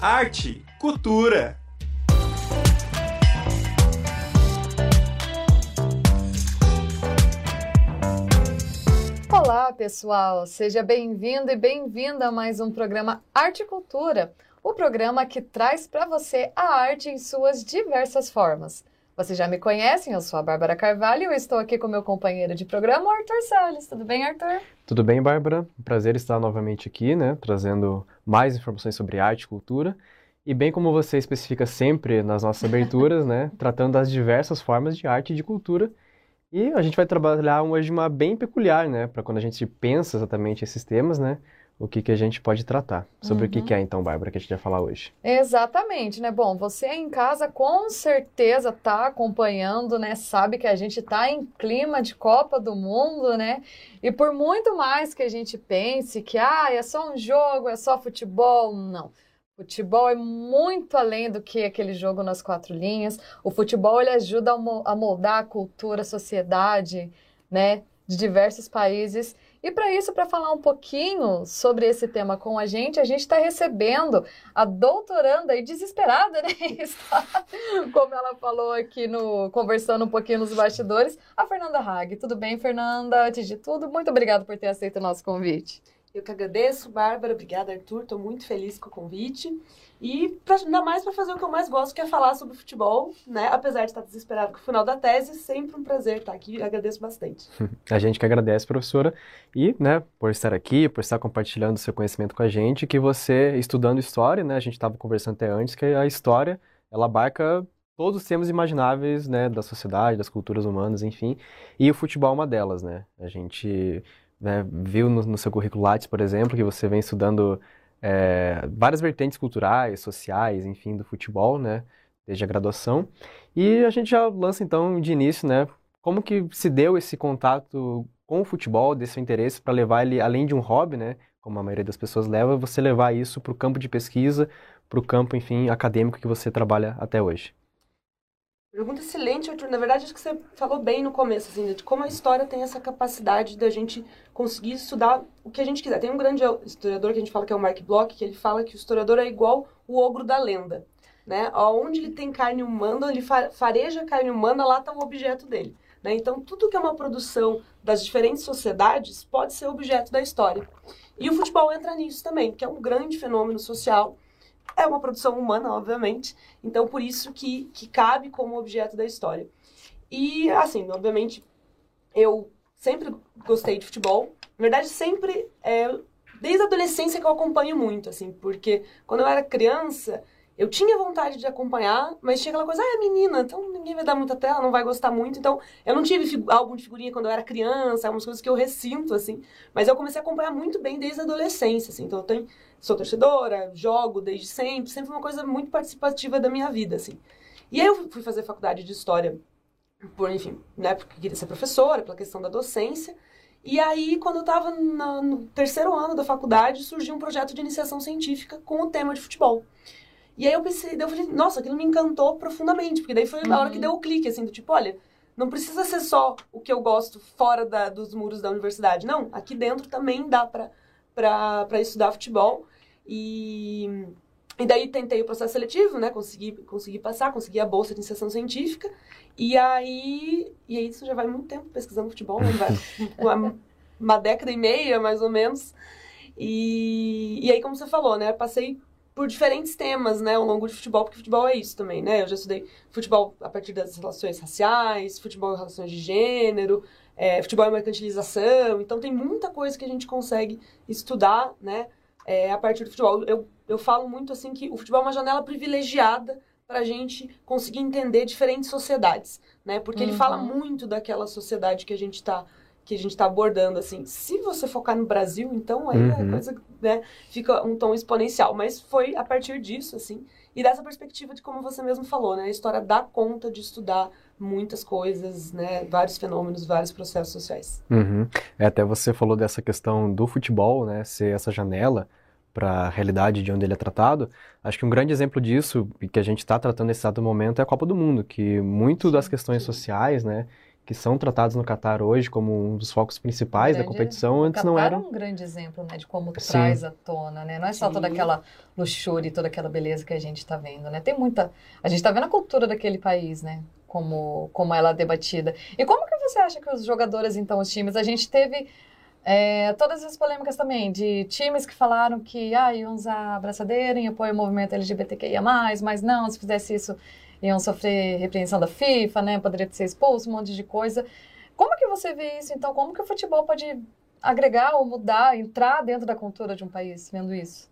arte, cultura. Olá, pessoal! Seja bem-vindo e bem-vinda a mais um programa Arte e Cultura, o programa que traz para você a arte em suas diversas formas. Vocês já me conhecem, eu sou a Bárbara Carvalho e estou aqui com meu companheiro de programa, Arthur Salles. Tudo bem, Arthur? Tudo bem, Bárbara? Prazer estar novamente aqui, né, trazendo mais informações sobre arte e cultura. E bem como você especifica sempre nas nossas aberturas, né, tratando das diversas formas de arte e de cultura. E a gente vai trabalhar hoje uma bem peculiar, né, para quando a gente pensa exatamente esses temas, né, o que, que a gente pode tratar. Sobre uhum. o que, que é, então, Bárbara, que a gente vai falar hoje. Exatamente, né? Bom, você em casa com certeza está acompanhando, né? Sabe que a gente está em clima de Copa do Mundo, né? E por muito mais que a gente pense que, ah, é só um jogo, é só futebol, não. Futebol é muito além do que aquele jogo nas quatro linhas. O futebol ele ajuda a moldar a cultura, a sociedade, né, de diversos países. E para isso, para falar um pouquinho sobre esse tema com a gente, a gente está recebendo a doutoranda e desesperada, né? Como ela falou aqui no conversando um pouquinho nos bastidores, a Fernanda Hag. Tudo bem, Fernanda? Antes de tudo, muito obrigada por ter aceito o nosso convite. Eu que agradeço, Bárbara. Obrigada, Arthur. Estou muito feliz com o convite. E pra, ainda mais para fazer o que eu mais gosto, que é falar sobre futebol, né? Apesar de estar desesperado com o final da tese, sempre um prazer estar aqui. Agradeço bastante. A gente que agradece, professora, e, né, por estar aqui, por estar compartilhando seu conhecimento com a gente, que você estudando história, né? A gente estava conversando até antes que a história, ela abarca todos os temas imagináveis, né, da sociedade, das culturas humanas, enfim. E o futebol é uma delas, né? A gente né, viu no, no seu currículo Lattes, por exemplo, que você vem estudando é, várias vertentes culturais, sociais, enfim, do futebol, né, desde a graduação. E a gente já lança então de início, né, como que se deu esse contato com o futebol, desse interesse para levar ele além de um hobby, né, como a maioria das pessoas leva, você levar isso para o campo de pesquisa, para o campo, enfim, acadêmico que você trabalha até hoje. Pergunta excelente, Arthur. Na verdade, acho que você falou bem no começo, assim, de como a história tem essa capacidade da gente conseguir estudar o que a gente quiser. Tem um grande historiador que a gente fala que é o Mark Bloch, que ele fala que o historiador é igual o ogro da lenda. Né? Onde ele tem carne humana, ele fareja carne humana, lá está o objeto dele. Né? Então, tudo que é uma produção das diferentes sociedades pode ser objeto da história. E o futebol entra nisso também, que é um grande fenômeno social é uma produção humana, obviamente. Então, por isso que, que cabe como objeto da história. E, assim, obviamente, eu sempre gostei de futebol. Na verdade, sempre, é, desde a adolescência que eu acompanho muito, assim, porque quando eu era criança, eu tinha vontade de acompanhar, mas tinha aquela coisa, ah, é menina, então ninguém vai dar muita tela, não vai gostar muito. Então, eu não tive álbum de figurinha quando eu era criança, algumas coisas que eu ressinto, assim. Mas eu comecei a acompanhar muito bem desde a adolescência, assim. Então, eu tenho, sou torcedora, jogo desde sempre, sempre uma coisa muito participativa da minha vida, assim. E aí eu fui fazer faculdade de História, por, enfim, né, porque queria ser professora, pela questão da docência. E aí, quando eu estava no terceiro ano da faculdade, surgiu um projeto de iniciação científica com o tema de futebol. E aí eu pensei, daí eu falei, nossa, aquilo me encantou profundamente, porque daí foi uhum. a hora que uhum. deu o clique, assim, do tipo, olha, não precisa ser só o que eu gosto fora da, dos muros da universidade. Não, aqui dentro também dá para estudar futebol. E, e daí tentei o processo seletivo, né? Consegui, consegui passar, consegui a bolsa de iniciação científica. E aí, e aí isso já vai muito tempo pesquisando futebol, né? Vai, uma, uma década e meia, mais ou menos. E, e aí, como você falou, né? Passei por diferentes temas, né, ao longo de futebol, porque futebol é isso também, né? Eu já estudei futebol a partir das relações raciais, futebol em relações de gênero, é, futebol em mercantilização, então tem muita coisa que a gente consegue estudar, né, é, a partir do futebol. Eu, eu falo muito assim que o futebol é uma janela privilegiada para a gente conseguir entender diferentes sociedades, né? Porque uhum. ele fala muito daquela sociedade que a gente está que a gente está abordando, assim. Se você focar no Brasil, então aí uhum. a coisa né, fica um tom exponencial. Mas foi a partir disso, assim, e dessa perspectiva de como você mesmo falou, né? A história dá conta de estudar muitas coisas, né? Vários fenômenos, vários processos sociais. Uhum. É, até você falou dessa questão do futebol, né? Ser essa janela para a realidade de onde ele é tratado. Acho que um grande exemplo disso, e que a gente está tratando nesse exato momento, é a Copa do Mundo, que muito das questões sociais, né? Que são tratados no Catar hoje como um dos focos principais grande, da competição, antes não era. eram. é um grande exemplo, né, de como Sim. traz à tona, né? Não é só Sim. toda aquela luxúria e toda aquela beleza que a gente está vendo, né? Tem muita. A gente está vendo a cultura daquele país, né? Como, como ela é debatida. E como que você acha que os jogadores, então, os times, a gente teve é, todas as polêmicas também, de times que falaram que ah, iam usar abraçadeira em apoio ao movimento LGBTQIA, mas não, se fizesse isso iam sofrer repreensão da FIFA, né? Poderia ser expulso, um monte de coisa. Como que você vê isso, então? Como que o futebol pode agregar ou mudar, entrar dentro da cultura de um país vendo isso?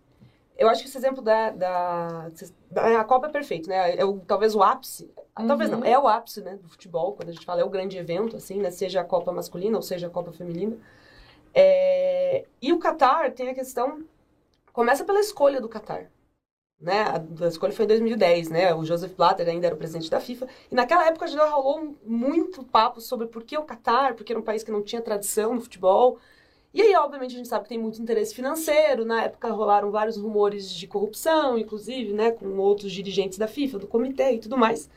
Eu acho que esse exemplo da, da, da- a Copa é perfeito, né? É o, talvez o ápice, talvez Uhum. não, é o ápice, né, do futebol, quando a gente fala é o grande evento, assim, né, seja a Copa masculina ou seja a Copa feminina. É, e o Qatar tem a questão, começa pela escolha do Qatar, né? A, a escolha foi em 2010, né? O Joseph Blatter ainda era o presidente da FIFA e naquela época já rolou muito papo sobre por que o Qatar, porque era um país que não tinha tradição no futebol. E aí, obviamente, a gente sabe que tem muito interesse financeiro. Na época rolaram vários rumores de corrupção, inclusive, né, com outros dirigentes da FIFA, do comitê e tudo mais.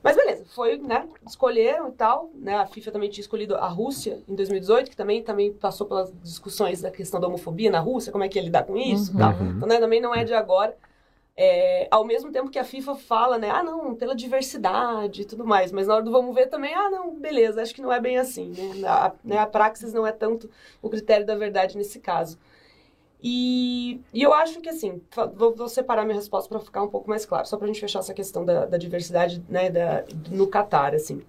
Mas beleza, foi, né, escolheram e tal, né, a FIFA também tinha escolhido a Rússia em 2018, que também, também passou pelas discussões da questão da homofobia na Rússia, como é que ia lidar com isso Uhum. tal. Uhum. Então, né, também não é de agora. É, ao mesmo tempo que a FIFA fala, né, ah, não, pela diversidade e tudo mais, mas na hora do vamos ver também, ah, não, beleza, acho que não é bem assim, né, a, né, a praxis não é tanto o critério da verdade nesse caso. E, e eu acho que, assim, vou, vou separar minha resposta para ficar um pouco mais claro, só para a gente fechar essa questão da, da diversidade, né, da, no Catar, assim.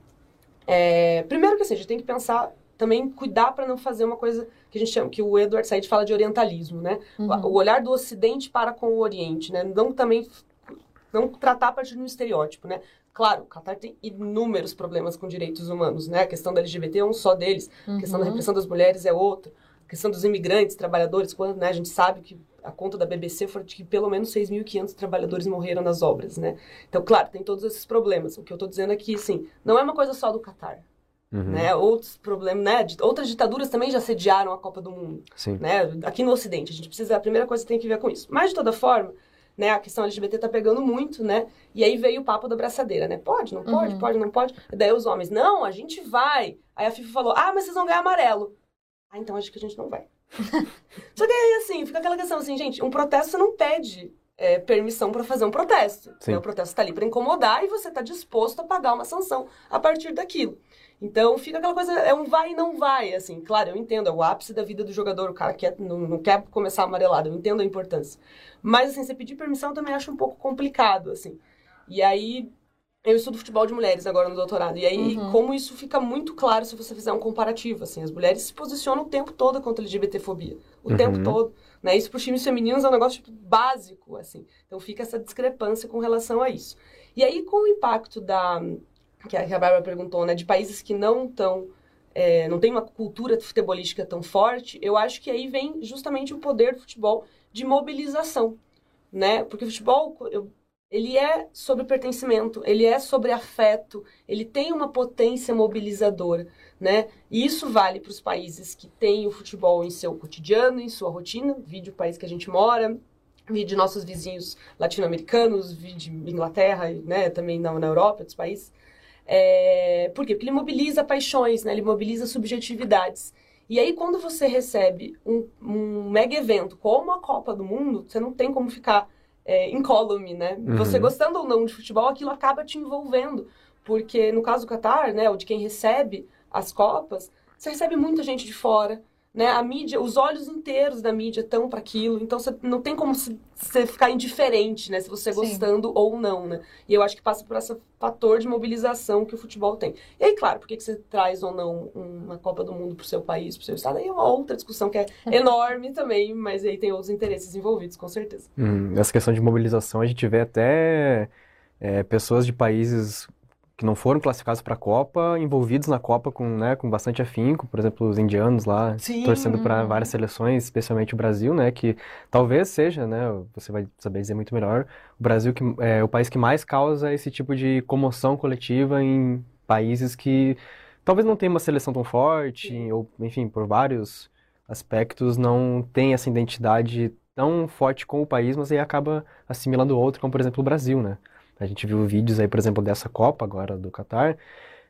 É, primeiro que, assim, a gente tem que pensar, também cuidar para não fazer uma coisa que a gente chama, que o Edward Said fala de orientalismo, né? Uhum. O olhar do Ocidente para com o Oriente, né? Não também não tratar a partir de um estereótipo, né? Claro, o Qatar tem inúmeros problemas com direitos humanos, né? A questão da LGBT é um só deles, a questão da Uhum. repressão das mulheres é outro, a questão dos imigrantes, trabalhadores, quando, né, a gente sabe que a conta da BBC foi de que pelo menos 6.500 trabalhadores morreram nas obras, né? Então, claro, tem todos esses problemas. O que eu estou dizendo aqui, sim, não é uma coisa só do Qatar, Uhum. né? Outros problemas, né? Outras ditaduras também já sediaram a Copa do Mundo Sim. né? Aqui no Ocidente, a gente precisa, a primeira coisa que tem que ver com isso. Mas, de toda forma, né, a questão LGBT tá pegando muito, né? E aí veio o papo da braçadeira, né? Pode, não pode, Uhum. pode, não pode. Daí os homens, não, a gente vai. Aí a FIFA falou, ah, mas vocês vão ganhar amarelo. Ah, então acho que a gente não vai. Só que aí, assim, fica aquela questão assim, gente, um protesto você não pede é, permissão para fazer um protesto. Né? O protesto está ali para incomodar e você está disposto a pagar uma sanção a partir daquilo. Então fica aquela coisa, é um vai e não vai, assim. Claro, eu entendo, é o ápice da vida do jogador, o cara quer, não, não quer começar amarelado, eu entendo a importância. Mas, assim, você pedir permissão eu também acho um pouco complicado, assim. E aí, eu estudo futebol de mulheres agora no doutorado. E aí, Uhum. como isso fica muito claro se você fizer um comparativo, assim. As mulheres se posicionam o tempo todo contra a LGBTfobia. O Uhum. tempo todo. Né? Isso para os times femininos é um negócio tipo, básico, assim. Então fica essa discrepância com relação a isso. E aí, com o impacto da... Que a que a Bárbara perguntou, né? De países que não estão... não tem uma cultura futebolística tão forte, eu acho que aí vem justamente o poder do futebol de mobilização, né? Porque o futebol, eu- ele é sobre pertencimento, ele é sobre afeto, ele tem uma potência mobilizadora, né? E isso vale para os países que têm o futebol em seu cotidiano, em sua rotina, vídeo o país que a gente mora, vídeo nossos vizinhos latino-americanos, vídeo Inglaterra, né? Também na, na Europa, outros países. É, por quê? Porque ele mobiliza paixões, né? Ele mobiliza subjetividades. E aí, quando você recebe um, um mega evento como a Copa do Mundo, você não tem como ficar é, incólume, né? Uhum. Você gostando ou não de futebol, aquilo acaba te envolvendo. Porque no caso do Qatar, né, ou de quem recebe as Copas, você recebe muita gente de fora, né? A mídia, os olhos inteiros da mídia estão para aquilo, então você não tem como você ficar indiferente, né, se você Sim. gostando ou não, né? E eu acho que passa por esse fator de mobilização que o futebol tem. E aí, claro, por que que você traz ou não uma Copa do Mundo pro seu país, pro seu estado? Aí é uma outra discussão que é enorme também, mas aí tem outros interesses envolvidos, com certeza. Hum, essa questão de mobilização, a gente vê até é, pessoas de países que não foram classificados para a Copa, envolvidos na Copa com, né, com bastante afinco, por exemplo, os indianos lá, Sim. torcendo para várias seleções, especialmente o Brasil, né, que talvez seja, né, você vai saber dizer muito melhor, o Brasil que é o país que mais causa esse tipo de comoção coletiva em países que talvez não tenham uma seleção tão forte, Sim. ou, enfim, por vários aspectos não tem essa identidade tão forte com o país, mas aí acaba assimilando outro, como por exemplo o Brasil, né? A gente viu vídeos aí, por exemplo, dessa Copa agora do Catar,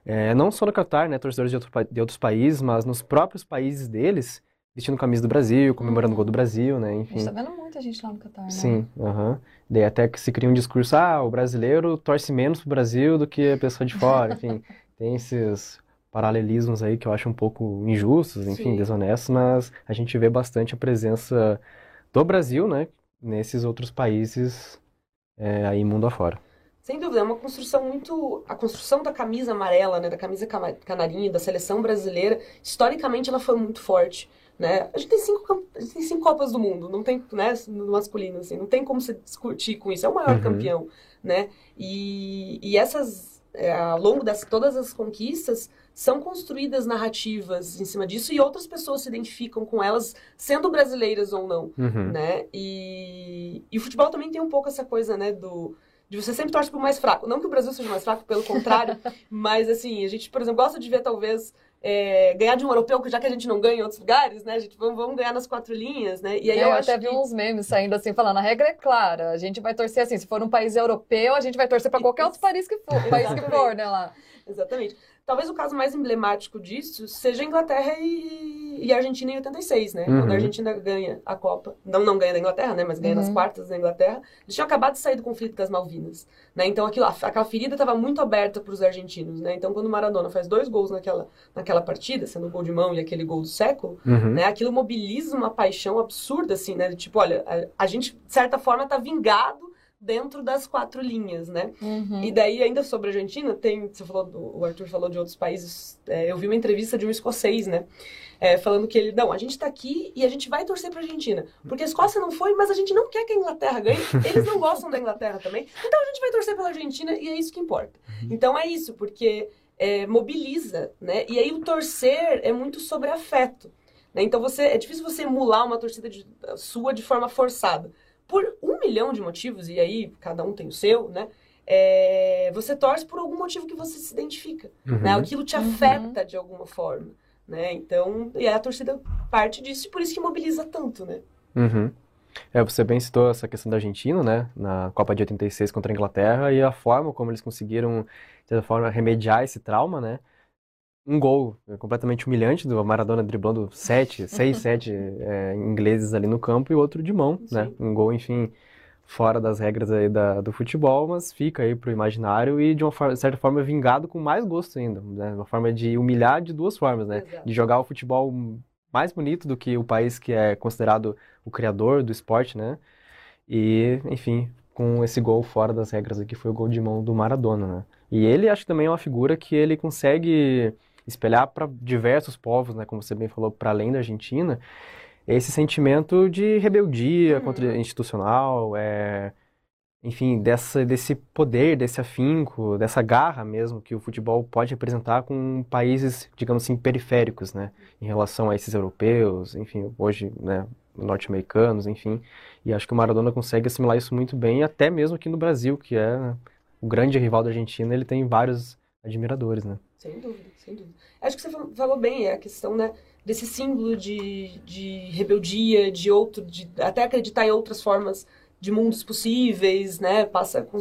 é, não só no Catar, né, torcedores de, outro, de, outros países, mas nos próprios países deles, vestindo camisa do Brasil, comemorando o gol do Brasil, né, enfim. A gente tá vendo muita gente lá no Catar, né? Sim, aham. Uh -huh. Daí até que se cria um discurso, ah, o brasileiro torce menos pro Brasil do que a pessoa de fora, enfim. tem esses paralelismos aí que eu acho um pouco injustos, enfim, Sim. desonestos, mas a gente vê bastante a presença do Brasil, né, nesses outros países é, aí mundo afora. Sem dúvida, é uma construção muito. A construção da camisa amarela, né, da camisa canarinha, da seleção brasileira, historicamente ela foi muito forte. Né? A gente tem cinco, gente tem cinco Copas do Mundo, não tem, né, no masculino, assim, não tem como se discutir com isso. É o maior uhum. campeão, né? E, e essas, é, ao longo de todas as conquistas, são construídas narrativas em cima disso e outras pessoas se identificam com elas, sendo brasileiras ou não, uhum. né? E, e o futebol também tem um pouco essa coisa, né, do de você sempre torce pro mais fraco. Não que o Brasil seja mais fraco, pelo contrário, mas assim, a gente, por exemplo, gosta de ver talvez é, ganhar de um europeu, já que a gente não ganha em outros lugares, né? A gente vamos, vamos ganhar nas quatro linhas, né? E aí eu, eu até vi uns memes saindo assim, falando, a regra é clara, a gente vai torcer assim, se for um país europeu, a gente vai torcer para qualquer outro país que for, país que for, né, lá. Exatamente. Talvez o caso mais emblemático disso seja a Inglaterra e, e a Argentina em 86, né? Uhum. Quando a Argentina ganha a Copa. Não, não ganha da Inglaterra, né? Mas ganha uhum. nas quartas da Inglaterra. Eles tinham acabado de sair do conflito das Malvinas, né? Então aquilo, aquela ferida estava muito aberta para os argentinos, né? Então quando o Maradona faz dois gols naquela, naquela partida, sendo o gol de mão e aquele gol do século, uhum. né? Aquilo mobiliza uma paixão absurda, assim, né? Tipo, olha, a, a gente, de certa forma, está vingado dentro das quatro linhas, né? Uhum. E daí, ainda sobre a Argentina, tem, você falou, o Arthur falou de outros países, é, eu vi uma entrevista de um escocês, né? É, falando que ele, não, a gente tá aqui e a gente vai torcer pra Argentina. Porque a Escócia não foi, mas a gente não quer que a Inglaterra ganhe. Eles não gostam da Inglaterra também. Então a gente vai torcer pela Argentina e é isso que importa. Uhum. Então é isso, porque é, mobiliza, né? E aí o torcer é muito sobre afeto. Né? Então você, é difícil você emular uma torcida de, sua de forma forçada por um milhão de motivos, e aí cada um tem o seu, né? É, você torce por algum motivo que você se identifica, uhum. né? Aquilo te uhum. afeta uhum. de alguma forma, né? Então, e a torcida parte disso e por isso que mobiliza tanto, né? Uhum. É, você bem citou essa questão da Argentina, né? Na Copa de 86 contra a Inglaterra e a forma como eles conseguiram, de certa forma, remediar esse trauma, né? Um gol completamente humilhante do Maradona driblando sete, seis, sete é, ingleses ali no campo e outro de mão, Sim. né? Um gol, enfim, fora das regras aí da, do futebol, mas fica aí pro imaginário e de uma forma, certa forma vingado com mais gosto ainda, né? Uma forma de humilhar de duas formas, né? Exato. De jogar o futebol mais bonito do que o país que é considerado o criador do esporte, né? E, enfim, com esse gol fora das regras aqui foi o gol de mão do Maradona, né? E ele acho que também é uma figura que ele consegue espelhar para diversos povos, né, como você bem falou, para além da Argentina, esse sentimento de rebeldia uhum. contra institucional, é, enfim, dessa, desse poder, desse afinco, dessa garra mesmo que o futebol pode representar com países, digamos assim, periféricos, né, em relação a esses europeus, enfim, hoje, né, norte-americanos, enfim, e acho que o Maradona consegue assimilar isso muito bem, até mesmo aqui no Brasil, que é o grande rival da Argentina, ele tem vários admiradores, né. Sem dúvida, sem dúvida. Acho que você falou bem, é a questão, né, desse símbolo de, de rebeldia, de outro, de até acreditar em outras formas de mundos possíveis, né, passa com,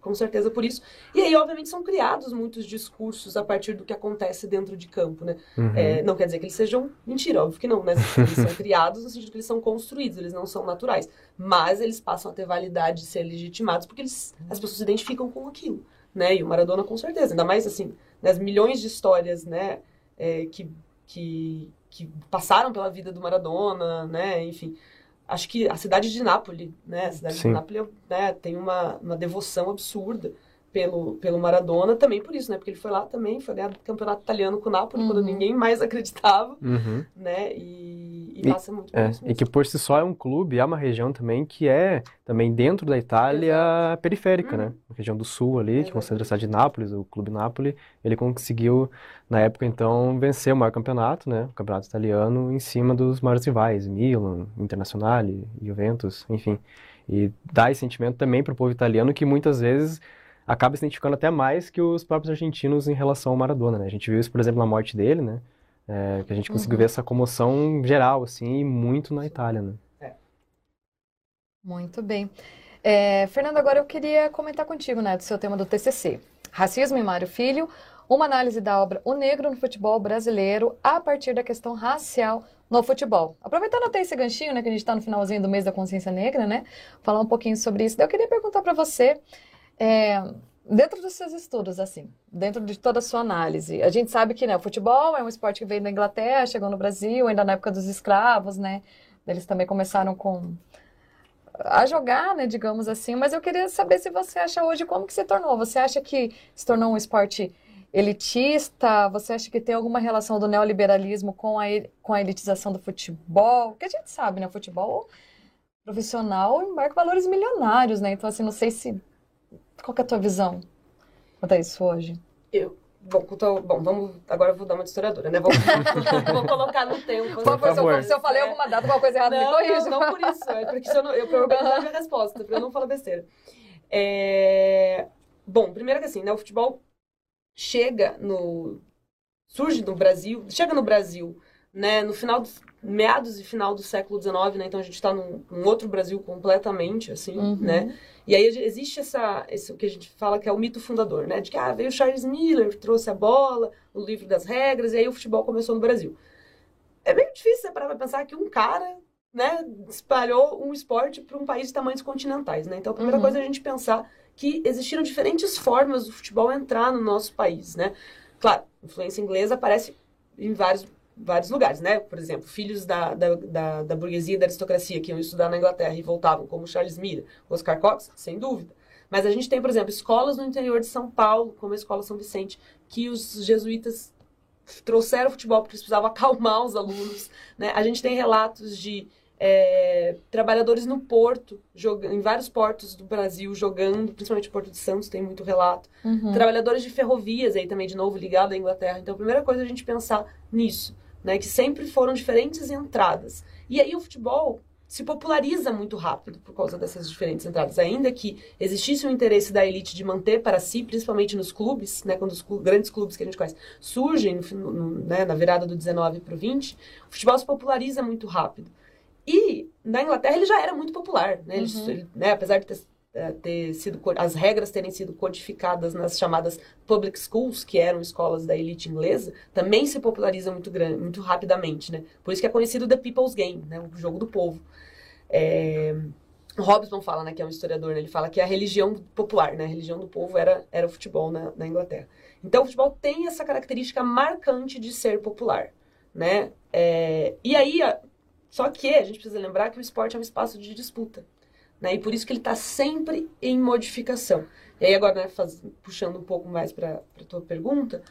com certeza por isso. E aí, obviamente, são criados muitos discursos a partir do que acontece dentro de campo, né. Uhum. É, não quer dizer que eles sejam mentira, óbvio que não, né, eles são criados no sentido que eles são construídos, eles não são naturais, mas eles passam a ter validade de ser legitimados porque eles, as pessoas se identificam com aquilo, né, e o Maradona com certeza, ainda mais assim das milhões de histórias, né, é, que, que, que passaram pela vida do Maradona, né, enfim. Acho que a cidade de Nápoles, né, a cidade Sim. de Nápoles né, tem uma, uma devoção absurda pelo, pelo Maradona, também por isso, né? Porque ele foi lá também, foi ganhar o campeonato italiano com o Napoli, uhum. quando ninguém mais acreditava, uhum. né? E, e, passa muito por é, isso mesmo. E que por si só é um clube, é uma região também que é também dentro da Itália Exato. periférica, né? uhum. né? A região do sul ali, Exato. que concentra a cidade de Nápoles, o clube Nápoles, ele conseguiu, na época então, vencer o maior campeonato, né? O campeonato italiano, em cima dos maiores rivais, Milan, Internazionale, Juventus, enfim. E dá esse sentimento também para o povo italiano que muitas vezes acaba se identificando até mais que os próprios argentinos em relação ao Maradona, né? A gente viu isso, por exemplo, na morte dele, né? É, que a gente conseguiu uhum. ver essa comoção geral, assim, e muito na Itália, né? É. Muito bem. É, Fernando, agora eu queria comentar contigo, né, do seu tema do TCC. Racismo em Mário Filho, uma análise da obra O Negro no Futebol Brasileiro a partir da questão racial no futebol. Aproveitando até esse ganchinho, né, que a gente está no finalzinho do mês da consciência negra, né, falar um pouquinho sobre isso. Eu queria perguntar para você, é, dentro dos seus estudos, assim, dentro de toda a sua análise, a gente sabe que né, o futebol é um esporte que veio da Inglaterra, chegou no Brasil, ainda na época dos escravos, né, eles também começaram com a jogar, né, digamos assim, mas eu queria saber se você acha hoje como que se tornou. Você acha que se tornou um esporte elitista? Você acha que tem alguma relação do neoliberalismo com a, com a elitização do futebol? Porque a gente sabe, né? O futebol profissional embarca valores milionários, né? Então, assim, não sei se... Qual é a tua visão quanto a isso hoje? Eu, Bom, tô, bom, vamos. Agora eu vou dar uma de historiadora, né? Vou, vou colocar no tempo. Por favor. Se, eu, falei alguma data, alguma coisa errada, não, me corrija. Não, não por isso. É porque eu, não, eu pra organizar a minha resposta, pra eu não falar besteira. É... Bom, primeiro que assim, né? O futebol chega no. surge no Brasil, chega no Brasil, né, no final, dos, meados e final do século XIX, né, então a gente está num, num, outro Brasil completamente, assim, uhum. né, e aí existe essa, esse, o que a gente fala que é o mito fundador, né, de que, ah, veio Charles Miller, trouxe a bola, o livro das regras, e aí o futebol começou no Brasil. É meio difícil você parar pra pensar que um cara, né, espalhou um esporte para um país de tamanhos continentais, né, então a primeira uhum. coisa é a gente pensar que existiram diferentes formas do futebol entrar no nosso país, né? Claro, influência inglesa aparece em vários, vários lugares, né? Por exemplo, filhos da, da, da, da burguesia e da aristocracia que iam estudar na Inglaterra e voltavam, como Charles Miller, Oscar Cox, sem dúvida. Mas a gente tem, por exemplo, escolas no interior de São Paulo, como a Escola São Vicente, que os jesuítas trouxeram futebol porque eles precisavam acalmar os alunos, né? A gente tem relatos de é, trabalhadores no porto, em vários portos do Brasil jogando, principalmente o Porto de Santos tem muito relato. Uhum. Trabalhadores de ferrovias aí também, de novo, ligado à Inglaterra. Então, a primeira coisa é a gente pensar nisso, né? Que sempre foram diferentes entradas. E aí o futebol se populariza muito rápido por causa dessas diferentes entradas. Ainda que existisse um interesse da elite de manter para si, principalmente nos clubes, né, quando os clu grandes clubes que a gente conhece surgem no, no, né, na virada do 19 para o 20, o futebol se populariza muito rápido. E na Inglaterra ele já era muito popular, né? Ele, uhum. ele, né? Apesar de ter, ter, sido as regras terem sido codificadas nas chamadas public schools, que eram escolas da elite inglesa, também se populariza muito grande, muito rapidamente, né? Por isso que é conhecido the people's game, né? O jogo do povo. É... Robson fala, né, que é um historiador, né, ele fala que a religião popular, né, a religião do povo era, era o futebol na, na Inglaterra. Então, o futebol tem essa característica marcante de ser popular, né? É... E aí, só que a gente precisa lembrar que o esporte é um espaço de disputa. Né? E por isso que ele está sempre em modificação. E aí agora, né, faz, puxando um pouco mais para a tua pergunta,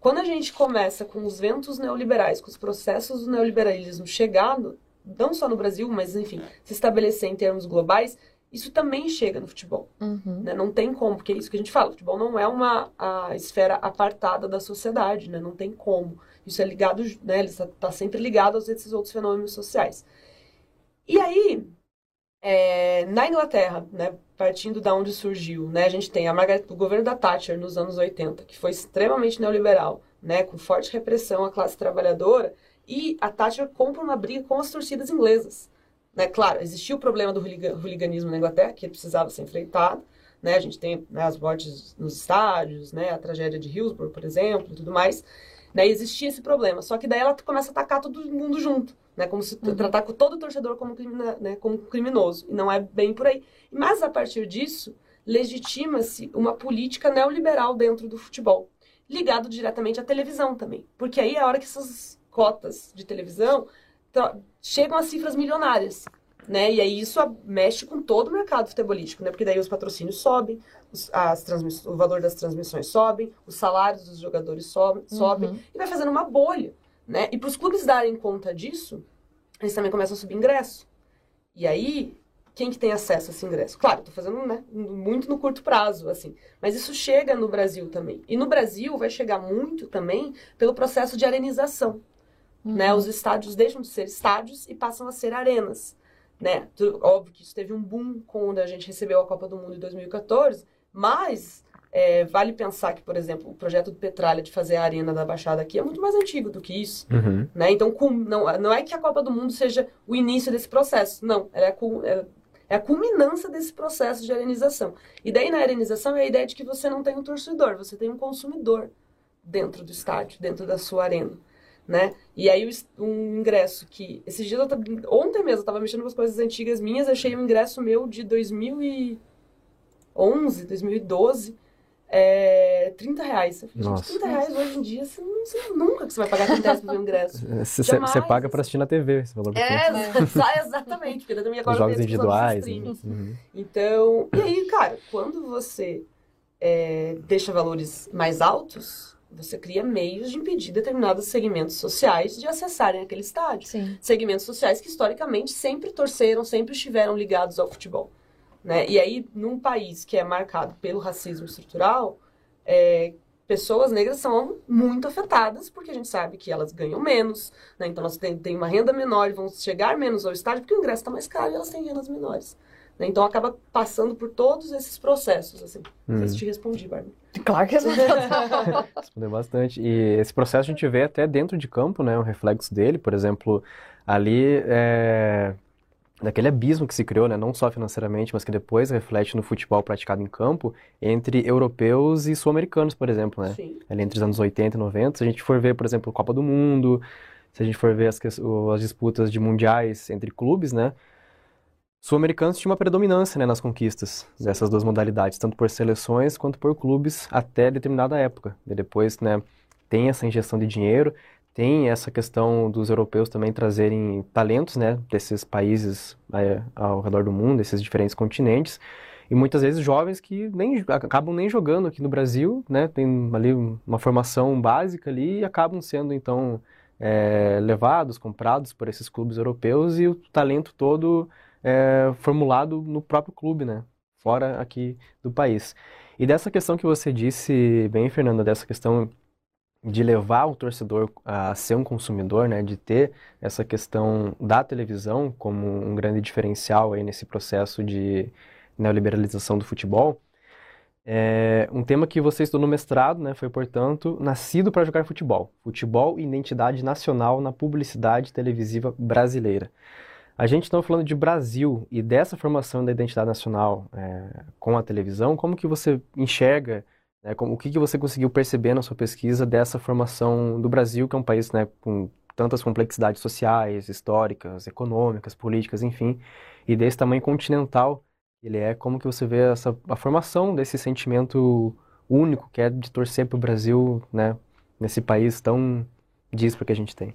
quando a gente começa com os ventos neoliberais, com os processos do neoliberalismo chegando, não só no Brasil, mas enfim, se estabelecer em termos globais, isso também chega no futebol. Uhum. Né? Não tem como, porque é isso que a gente fala, o futebol não é uma a esfera apartada da sociedade, né? não tem como. Isso é ligado, né? Ele está tá sempre ligado a esses outros fenômenos sociais. E aí, é, na Inglaterra, né, partindo da onde surgiu, né, a gente tem a Margaret, o governo da Thatcher nos anos 80, que foi extremamente neoliberal, né, com forte repressão à classe trabalhadora, e a Thatcher compra uma briga com as torcidas inglesas. Né, claro, existia o problema do hooliganismo na Inglaterra, que precisava ser enfrentado, né, a gente tem né, as mortes nos estádios, né, a tragédia de Hillsborough, por exemplo, e tudo mais, né? existia esse problema. Só que daí ela começa a atacar todo mundo junto, né? Como se uhum. tratar todo torcedor como, crimina, né? como criminoso. E não é bem por aí. Mas a partir disso, legitima-se uma política neoliberal dentro do futebol, ligado diretamente à televisão também. Porque aí é a hora que essas cotas de televisão chegam a cifras milionárias né? E aí isso mexe com todo o mercado futebolístico, né? Porque daí os patrocínios sobem, os, as o valor das transmissões sobem, os salários dos jogadores sobem, uhum. sobem e vai fazendo uma bolha, né? E para os clubes darem conta disso, eles também começam a subir ingresso. E aí, quem que tem acesso a esse ingresso? Claro, estou fazendo né, muito no curto prazo, assim. Mas isso chega no Brasil também. E no Brasil vai chegar muito também pelo processo de arenização. Uhum. Né? Os estádios deixam de ser estádios e passam a ser arenas né? Óbvio que isso teve um boom quando a gente recebeu a Copa do Mundo em 2014, mas é, vale pensar que, por exemplo, o projeto do Petralha de fazer a arena da Baixada aqui é muito mais antigo do que isso. Uhum. Né? Então, com, não, não é que a Copa do Mundo seja o início desse processo. Não, ela é, é, é a culminância desse processo de arenização. E daí, na arenização, é a ideia de que você não tem um torcedor, você tem um consumidor. dentro do estádio, dentro da sua arena, né? E aí um ingresso que esses dias eu tava, ontem mesmo eu tava mexendo com as coisas antigas minhas, achei um ingresso meu de 2011, 2012 é, 30 reais. Eu falei, gente, 30 reais hoje em dia, você, não, você nunca que você vai pagar 30 reais um ingresso. Você, você paga pra assistir na TV esse valor. É, exatamente, porque também agora Os jogos individuais. Né? Uhum. Então, e aí, cara, quando você é, deixa valores mais altos, você cria meios de impedir determinados segmentos sociais de acessarem aquele estádio. Sim. Segmentos sociais que historicamente sempre torceram, sempre estiveram ligados ao futebol. Né? E aí, num país que é marcado pelo racismo estrutural, é, pessoas negras são muito afetadas, porque a gente sabe que elas ganham menos, né? então elas têm, têm, uma renda menor e vão chegar menos ao estádio, porque o ingresso está mais caro e elas têm rendas menores. Né? Então acaba passando por todos esses processos. Assim. Não sei se te respondi, Bárbara. Claro que respondeu. Respondeu bastante. E esse processo a gente vê até dentro de campo, né? Um reflexo dele, por exemplo, ali é daquele abismo que se criou, né, não só financeiramente, mas que depois reflete no futebol praticado em campo entre europeus e sul-americanos, por exemplo, né? Sim. Ali entre os anos 80 e 90, se a gente for ver, por exemplo, a Copa do Mundo, se a gente for ver as, as disputas de mundiais entre clubes, né? Sul-americanos tinham uma predominância né, nas conquistas dessas duas modalidades, tanto por seleções quanto por clubes até determinada época. E depois, né, tem essa injeção de dinheiro, tem essa questão dos europeus também trazerem talentos, né, desses países é, ao redor do mundo, desses diferentes continentes, e muitas vezes jovens que nem acabam nem jogando aqui no Brasil, né, tem ali uma formação básica ali e acabam sendo então é, levados, comprados por esses clubes europeus e o talento todo é, formulado no próprio clube, né, fora aqui do país. E dessa questão que você disse bem, Fernanda, dessa questão de levar o torcedor a ser um consumidor, né, de ter essa questão da televisão como um grande diferencial aí nesse processo de neoliberalização do futebol. É um tema que você estudou no mestrado, né, foi, portanto, nascido para jogar futebol. Futebol e identidade nacional na publicidade televisiva brasileira. A gente está falando de Brasil e dessa formação da identidade nacional é, com a televisão, como que você enxerga né, como, o que, que você conseguiu perceber na sua pesquisa dessa formação do Brasil, que é um país né, com tantas complexidades sociais, históricas, econômicas, políticas, enfim, e desse tamanho continental ele é, como que você vê essa, a formação desse sentimento único que é de torcer para o Brasil, né, nesse país tão dísparo que a gente tem.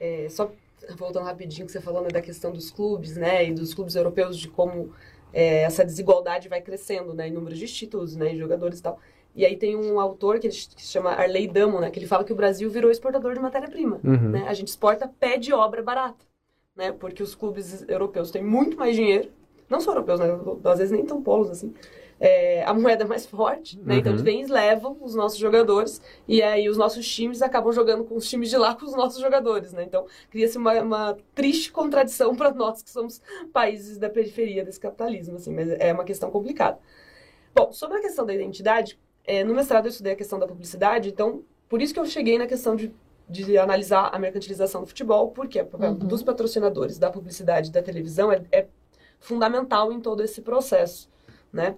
É, só voltando rapidinho que você falou né, da questão dos clubes, né, e dos clubes europeus, de como é, essa desigualdade vai crescendo, né, em números de títulos, né, em jogadores e tal. E aí tem um autor que, se chama Arley Damo, né? Que ele fala que o Brasil virou exportador de matéria-prima. Uhum. Né? A gente exporta pé de obra barata. Né? Porque os clubes europeus têm muito mais dinheiro. Não só europeus, né? Às vezes nem tão polos assim. É, a moeda é mais forte, né? Uhum. Então eles vêm e levam os nossos jogadores e aí os nossos times acabam jogando com os times de lá com os nossos jogadores, né? Então cria-se uma, uma, triste contradição para nós que somos países da periferia desse capitalismo, assim, mas é uma questão complicada. Bom, sobre a questão da identidade, é, no mestrado eu estudei a questão da publicidade, então por isso que eu cheguei na questão de, de analisar a mercantilização do futebol, porque o papel uhum. dos patrocinadores da publicidade da televisão é, é, fundamental em todo esse processo, né?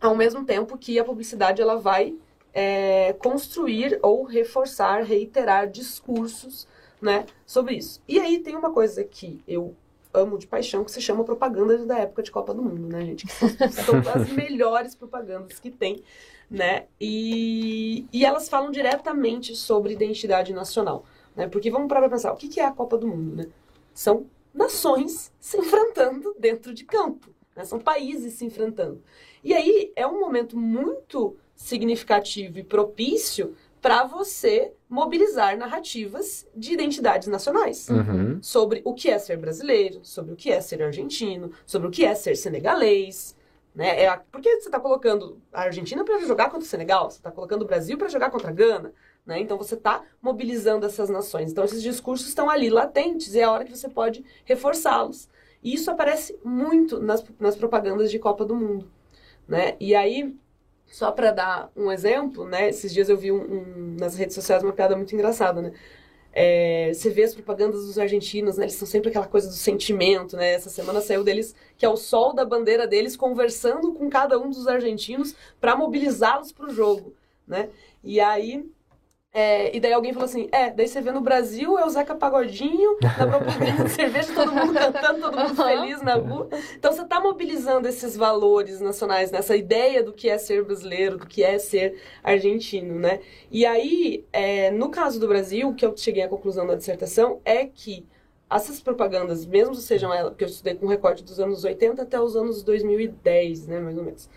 Ao mesmo tempo que a publicidade ela vai é, construir ou reforçar, reiterar discursos, né, sobre isso. E aí tem uma coisa que eu amo de paixão que se chama propaganda da época de Copa do Mundo, né, gente? Que são as melhores propagandas que tem né? E, e elas falam diretamente sobre identidade nacional, né? Porque vamos para pensar, o que é a Copa do Mundo, né? São nações se enfrentando dentro de campo, né? são países se enfrentando. E aí é um momento muito significativo e propício para você mobilizar narrativas de identidades nacionais uhum. sobre o que é ser brasileiro, sobre o que é ser argentino, sobre o que é ser senegalês, né? É a, por que você está colocando a Argentina para jogar contra o Senegal? Você está colocando o Brasil para jogar contra a Gana? Né? Então você está mobilizando essas nações. Então esses discursos estão ali latentes e é a hora que você pode reforçá-los. E isso aparece muito nas, nas propagandas de Copa do Mundo. Né? E aí, só para dar um exemplo, né? esses dias eu vi um, um, nas redes sociais uma piada muito engraçada. Né? É, você vê as propagandas dos argentinos, né? Eles são sempre aquela coisa do sentimento, né? Essa semana saiu deles que é o sol da bandeira deles conversando com cada um dos argentinos para mobilizá-los para o jogo, né? E aí É, e daí alguém falou assim: é, daí você vê no Brasil é o Zeca Pagodinho, na propaganda de cerveja, todo mundo cantando, todo mundo feliz na rua. Então você está mobilizando esses valores nacionais, nessa ideia do que é ser brasileiro, do que é ser argentino, né? E aí, é, no caso do Brasil, o que eu cheguei à conclusão da dissertação é que essas propagandas, mesmo sejam elas, porque eu estudei com recorte dos anos 80 até os anos 2010, né, mais ou menos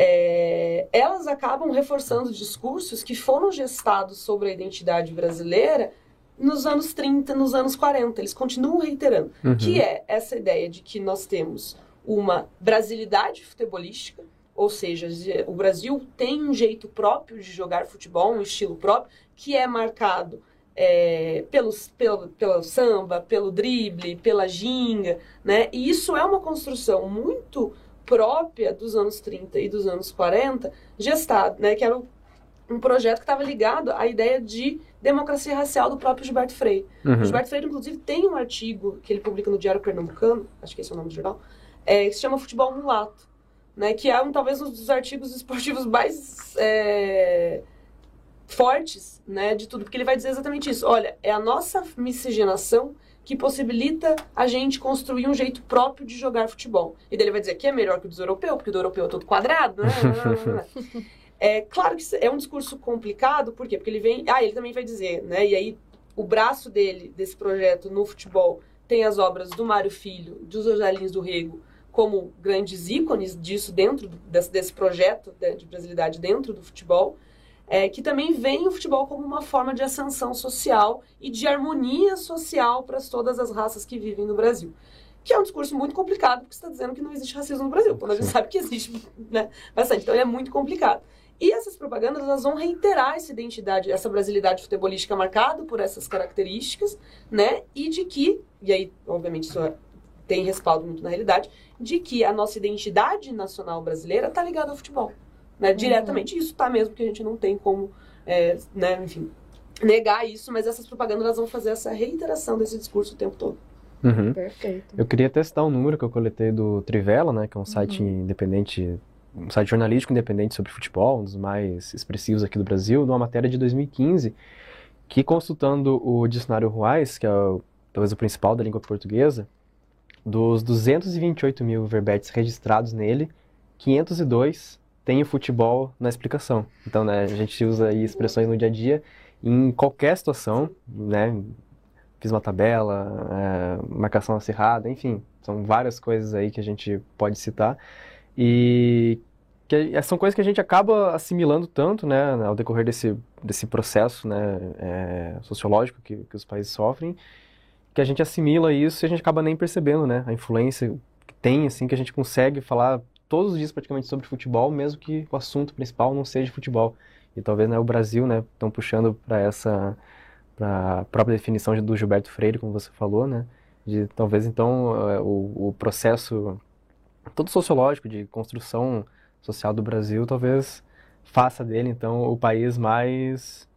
é, elas acabam reforçando discursos que foram gestados sobre a identidade brasileira nos anos 30, nos anos 40. Eles continuam reiterando. Uhum. Que é essa ideia de que nós temos uma brasilidade futebolística, ou seja, o Brasil tem um jeito próprio de jogar futebol, um estilo próprio, que é marcado é, pelos, pelo, pelo samba, pelo drible, pela ginga, né? E isso é uma construção muito própria dos anos 30 e dos anos 40, gestado, né, que era um projeto que estava ligado à ideia de democracia racial do próprio Gilberto Freire. Uhum. O Gilberto Freire, inclusive, tem um artigo que ele publica no Diário Pernambucano, acho que esse é o nome do jornal, é, que se chama Futebol Mulato, né, que é um, talvez um dos artigos esportivos mais é, fortes né, de tudo, porque ele vai dizer exatamente isso. Olha, é a nossa miscigenação que possibilita a gente construir um jeito próprio de jogar futebol. E daí ele vai dizer que é melhor que o dos europeus, porque o do europeu é todo quadrado, né? é claro que é um discurso complicado, por quê? Porque ele vem. Ah, ele também vai dizer, né? E aí o braço dele, desse projeto no futebol, tem as obras do Mário Filho, dos Ojalins do Rego, como grandes ícones disso dentro desse, desse projeto de brasilidade dentro do futebol é, que também vem o futebol como uma forma de ascensão social e de harmonia social para todas as raças que vivem no Brasil. Que é um discurso muito complicado, porque você está dizendo que não existe racismo no Brasil, quando a gente sabe que existe né, bastante. Então, é muito complicado. E essas propagandas elas vão reiterar essa identidade, essa brasilidade futebolística marcada por essas características, né? E de que, e aí, obviamente, isso tem respaldo muito na realidade, de que a nossa identidade nacional brasileira está ligada ao futebol né, diretamente. Uhum. Isso tá mesmo, que a gente não tem como, é, né, enfim, negar isso, mas essas propagandas elas vão fazer essa reiteração desse discurso o tempo todo. Uhum. Perfeito. Eu queria testar um número que eu coletei do Trivela, né, que é um site uhum. independente, um site jornalístico independente sobre futebol, um dos mais expressivos aqui do Brasil, numa matéria de 2015, que consultando o dicionário Ruais, que é o, talvez o principal da língua portuguesa, dos 228 mil verbetes registrados nele, 502 tem o futebol na explicação. Então, né, a gente usa aí expressões no dia a dia em qualquer situação, né? Fiz uma tabela, é, marcação acirrada, enfim, são várias coisas aí que a gente pode citar e que são coisas que a gente acaba assimilando tanto, né, ao decorrer desse, desse processo, né, é, sociológico que, que os países sofrem, que a gente assimila isso e a gente acaba nem percebendo, né, a influência que tem, assim, que a gente consegue falar todos os dias praticamente sobre futebol, mesmo que o assunto principal não seja futebol. E talvez né, o Brasil, né, estão puxando para essa para a própria definição do Gilberto Freire, como você falou, né, de talvez então eh, o, o processo todo sociológico de construção social do Brasil talvez faça dele então o país mais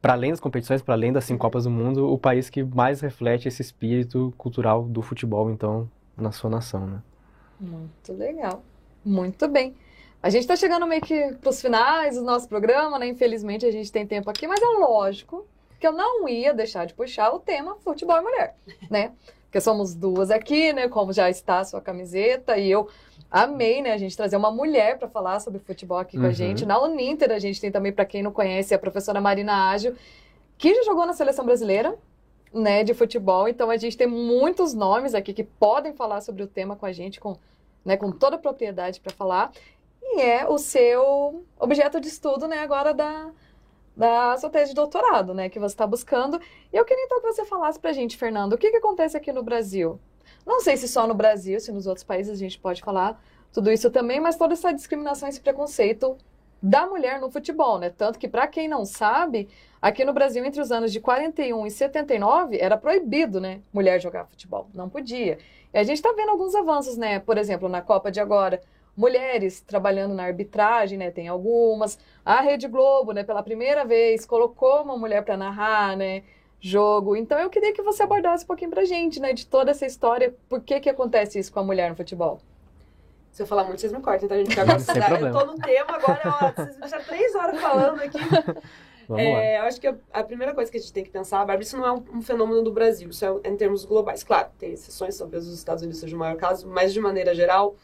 para além das competições, para além das cinco Copas do Mundo, o país que mais reflete esse espírito cultural do futebol então na sua nação, né? Muito legal. Muito bem. A gente está chegando meio que para os finais do nosso programa, né? Infelizmente a gente tem tempo aqui, mas é lógico que eu não ia deixar de puxar o tema futebol e mulher, né? Porque somos duas aqui, né? Como já está a sua camiseta, e eu amei, né? A gente trazer uma mulher para falar sobre futebol aqui uhum. com a uhum. gente. Na Uninter, a gente tem também, para quem não conhece, a professora Marina Ágil, que já jogou na seleção brasileira, né, de futebol. Então a gente tem muitos nomes aqui que podem falar sobre o tema com a gente, com, né, com toda a propriedade para falar. E é o seu objeto de estudo, né, agora da, da sua tese de doutorado, né, que você está buscando. E eu queria então que você falasse para a gente, Fernando, o que, que acontece aqui no Brasil? Não sei se só no Brasil, se nos outros países a gente pode falar tudo isso também, mas toda essa discriminação, esse preconceito da mulher no futebol, né? Tanto que, para quem não sabe, aqui no Brasil, entre os anos de 41 e 79, era proibido, né? Mulher jogar futebol. Não podia. E a gente está vendo alguns avanços, né? Por exemplo, na Copa de agora, mulheres trabalhando na arbitragem, né? Tem algumas. A Rede Globo, né? Pela primeira vez, colocou uma mulher para narrar, né? Jogo. Então, eu queria que você abordasse um pouquinho pra gente, né? De toda essa história, por que que acontece isso com a mulher no futebol? Se eu falar muito, vocês me cortam, então a gente fica agora. Eu tô no tema agora, ó, vocês me deixaram três horas falando aqui. É, eu acho que a, a, primeira coisa que a gente tem que pensar, Bárbara, isso não é um, um fenômeno do Brasil, isso é em termos globais. Claro, tem exceções, talvez os Estados Unidos seja o maior caso, mas de maneira geral,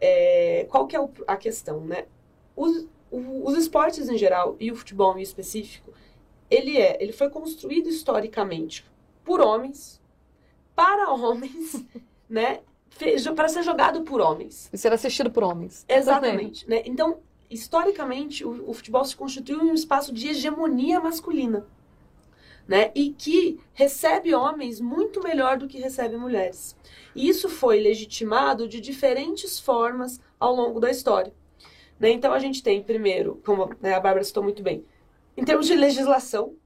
é, qual que é o, a questão, né? Os, os esportes em geral e o futebol em específico, ele é, ele foi construído historicamente por homens, para homens, né? Para ser jogado por homens. E ser assistido por homens. Exatamente. Né? Então, historicamente, o, o, futebol se constituiu em um espaço de hegemonia masculina. Né? E que recebe homens muito melhor do que recebe mulheres. E isso foi legitimado de diferentes formas ao longo da história. Né? Então, a gente tem, primeiro, como né, a Bárbara citou muito bem, em termos de legislação,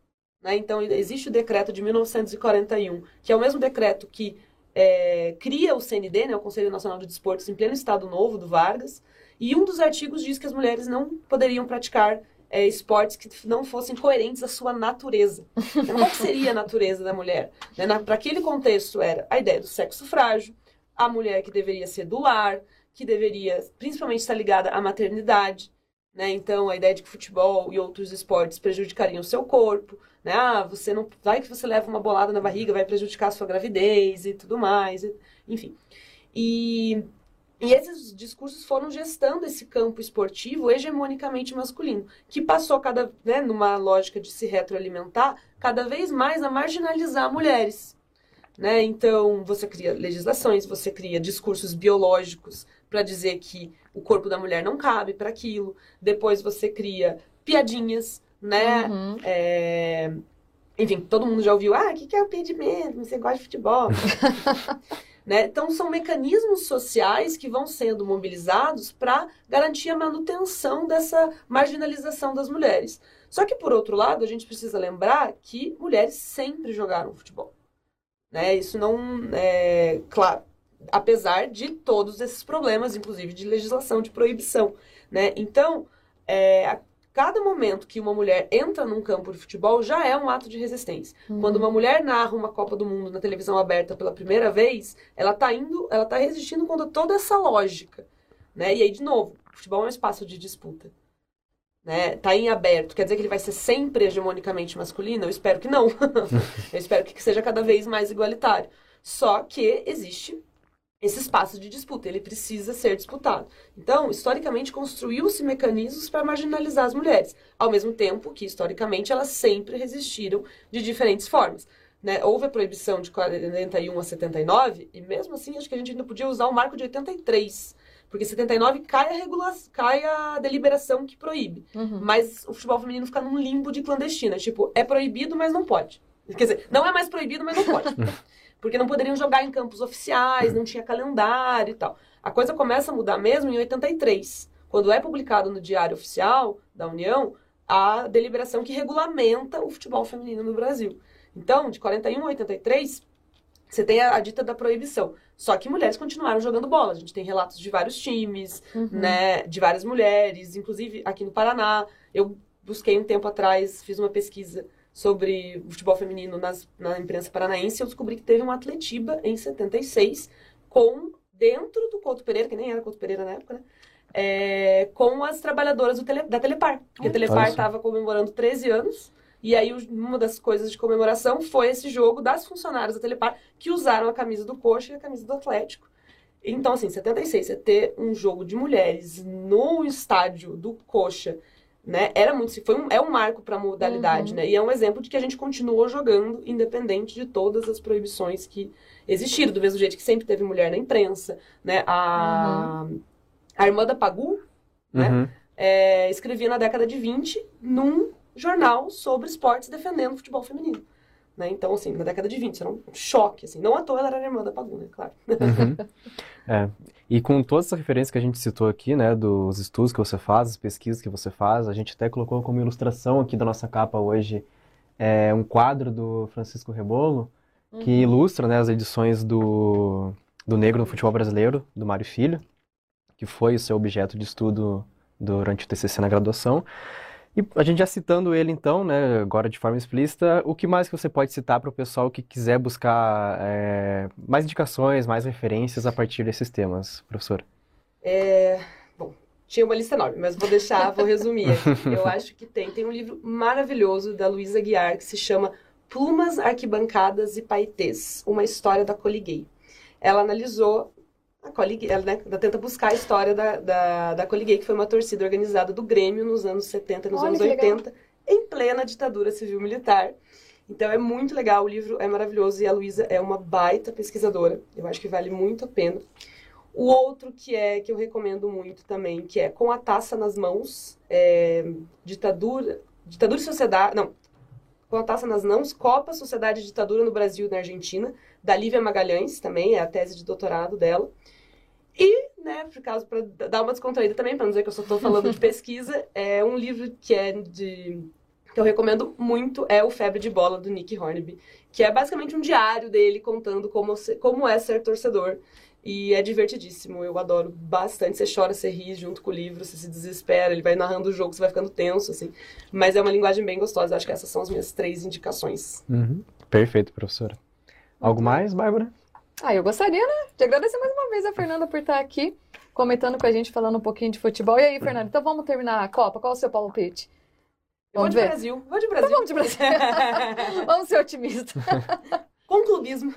né? então existe o decreto de 1941, que é o mesmo decreto que é, cria o CND, né, o Conselho Nacional de Desportos, em pleno Estado Novo do Vargas, e um dos artigos diz que as mulheres não poderiam praticar é, esportes que não fossem coerentes à sua natureza. Então, qual seria a natureza da mulher? Né, Para aquele contexto era a ideia do sexo frágil, a mulher que deveria ser do lar, que deveria principalmente estar ligada à maternidade, né? Então, a ideia de que futebol e outros esportes prejudicariam o seu corpo, né? Ah, você não vai que você leva uma bolada na barriga, vai prejudicar a sua gravidez e tudo mais, e, enfim. E, e esses discursos foram gestando esse campo esportivo hegemonicamente masculino, que passou cada, né, numa lógica de se retroalimentar, cada vez mais a marginalizar mulheres. Né? Então, você cria legislações, você cria discursos biológicos para dizer que o corpo da mulher não cabe para aquilo. Depois você cria piadinhas, né? Uhum. É... Enfim, todo mundo já ouviu, ah, o que, que é o impedimento? Você gosta de futebol? né? Então, são mecanismos sociais que vão sendo mobilizados para garantir a manutenção dessa marginalização das mulheres. Só que, por outro lado, a gente precisa lembrar que mulheres sempre jogaram futebol. Né? Isso não é claro, apesar de todos esses problemas, inclusive de legislação, de proibição. Né? Então, é, a cada momento que uma mulher entra num campo de futebol já é um ato de resistência. Uhum. Quando uma mulher narra uma Copa do Mundo na televisão aberta pela primeira vez, ela está indo, ela tá resistindo contra toda essa lógica. Né? E aí, de novo, o futebol é um espaço de disputa. Né? Tá em aberto, quer dizer que ele vai ser sempre hegemonicamente masculino? Eu espero que não. Eu espero que seja cada vez mais igualitário. Só que existe esse espaço de disputa, ele precisa ser disputado. Então, historicamente, construiu-se mecanismos para marginalizar as mulheres, ao mesmo tempo que, historicamente, elas sempre resistiram de diferentes formas. Né? Houve a proibição de 41 a 79, e mesmo assim, acho que a gente ainda podia usar o marco de 83, porque 79 cai a, regula cai a deliberação que proíbe. Uhum. Mas o futebol feminino fica num limbo de clandestina. Tipo, é proibido, mas não pode. Quer dizer, não é mais proibido, mas não pode. porque não poderiam jogar em campos oficiais, não tinha calendário e tal. A coisa começa a mudar mesmo em 83, quando é publicado no Diário Oficial da União a deliberação que regulamenta o futebol feminino no Brasil. Então, de 41 a 83, você tem a, a, dita da proibição. Só que mulheres continuaram jogando bola. A gente tem relatos de vários times, uhum. né, de várias mulheres, inclusive aqui no Paraná. Eu busquei um tempo atrás, fiz uma pesquisa sobre futebol feminino nas, na imprensa paranaense, eu descobri que teve um Atletiba em 76 com, dentro do Couto Pereira, que nem era Couto Pereira na época, né? É, com as trabalhadoras tele, da Telepar. Porque a Telepar estava comemorando 13 anos. E aí, uma das coisas de comemoração foi esse jogo das funcionárias da Telepar que usaram a camisa do Coxa e a camisa do Atlético. Então, assim, 76, você ter um jogo de mulheres no estádio do Coxa né? Era muito, foi um, é um marco para a modalidade, uhum. né? E é um exemplo de que a gente continuou jogando independente de todas as proibições que existiram, do mesmo jeito que sempre teve mulher na imprensa, né? A, uhum. a irmã da Pagu, né? Uhum. É, escrevia na década de 20 num jornal sobre esportes defendendo o futebol feminino. Né? Então, assim, na década de 20, isso era um choque, assim. Não à toa ela era irmã da Pagu, né? Claro. Uhum. É. E com todas as referências que a gente citou aqui, né, dos estudos que você faz, as pesquisas que você faz, a gente até colocou como ilustração aqui da nossa capa hoje é, um quadro do Francisco Rebolo, que uhum. ilustra, né, as edições do, do Negro no Futebol Brasileiro, do Mário Filho, que foi o seu objeto de estudo durante o TCC na graduação. E a gente já citando ele então, né, agora de forma explícita, o que mais que você pode citar para o pessoal que quiser buscar é, mais indicações, mais referências a partir desses temas, professor? É, bom, Tinha uma lista enorme, mas vou deixar, vou resumir. Aqui. Eu acho que tem. Tem um livro maravilhoso da Luísa Guiar que se chama Plumas, Arquibancadas e Paetês, uma história da Coliguei. Ela analisou a ela, né, ela tenta buscar a história da, da, da Coliguei, que foi uma torcida organizada do Grêmio nos anos 70 e nos Olha, anos que legal. 80, em plena ditadura civil-militar. Então é muito legal, o livro é maravilhoso e a Luísa é uma baita pesquisadora. Eu acho que vale muito a pena. O outro que é que eu recomendo muito também, que é Com a Taça nas Mãos, é, ditadura, ditadura e sociedade, não, Com a Taça nas Mãos, Copa, Sociedade e Ditadura no Brasil e na Argentina, da Lívia Magalhães, também é a tese de doutorado dela. E, né, por causa para dar uma descontraída também, para não dizer que eu só estou falando de pesquisa, é um livro que é de que eu recomendo muito é o Febre de Bola do Nick Hornby, que é basicamente um diário dele contando como, como é ser torcedor. E é divertidíssimo, eu adoro bastante. Você chora, você ri junto com o livro, você se desespera, ele vai narrando o jogo, você vai ficando tenso, assim. Mas é uma linguagem bem gostosa, acho que essas são as minhas três indicações. Uhum. Perfeito, professora. Algo mais, Bárbara? Ah, eu gostaria, né, de agradecer mais uma vez a Fernanda por estar aqui, comentando com a gente, falando um pouquinho de futebol. E aí, Fernanda, então vamos terminar a Copa? Qual é o seu palpite? Eu vou Vamos de ver. Brasil, vou de Brasil. Então vamos de Brasil. Vamos ser otimistas. Com clubismo.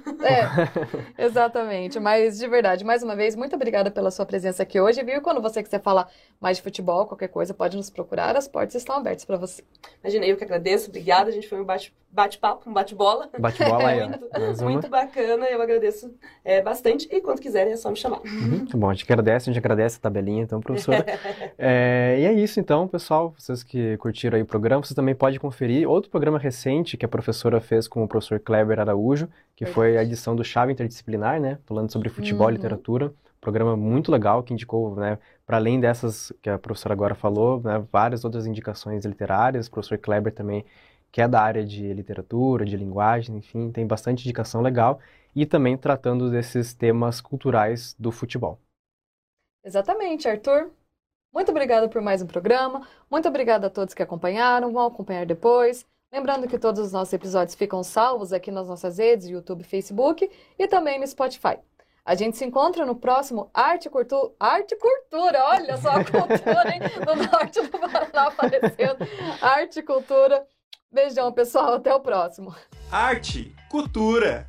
É, exatamente. Mas, de verdade, mais uma vez, muito obrigada pela sua presença aqui hoje, viu? E quando você quiser falar mais de futebol, qualquer coisa, pode nos procurar. As portas estão abertas para você. Imagina, eu que agradeço, obrigada. A gente foi um bate- bate-papo, um bate-bola. Bate-bola ó. Muito, muito bacana, eu agradeço é, bastante. E quando quiserem é só me chamar. Uhum, tá bom, a gente agradece, a gente agradece a tabelinha, então, professora. É, e é isso, então, pessoal. Vocês que curtiram aí o programa, vocês também podem conferir outro programa recente que a professora fez com o professor Kleber Araújo, que foi a edição do Chave Interdisciplinar, né? Falando sobre futebol Uhum. e literatura. Programa muito legal que indicou, né? Para além dessas que a professora agora falou, né? Várias outras indicações literárias. O professor Kleber também, que é da área de literatura, de linguagem, enfim, tem bastante indicação legal. E também tratando desses temas culturais do futebol. Exatamente, Arthur. Muito obrigada por mais um programa. Muito obrigada a todos que acompanharam. Vão acompanhar depois. Lembrando que todos os nossos episódios ficam salvos aqui nas nossas redes, YouTube Facebook, e também no Spotify. A gente se encontra no próximo Arte Cultura. Arte Cultura, olha só a cultura, hein? Do norte do Paraná aparecendo. Arte Cultura. Beijão, pessoal. Até o próximo. Arte, cultura.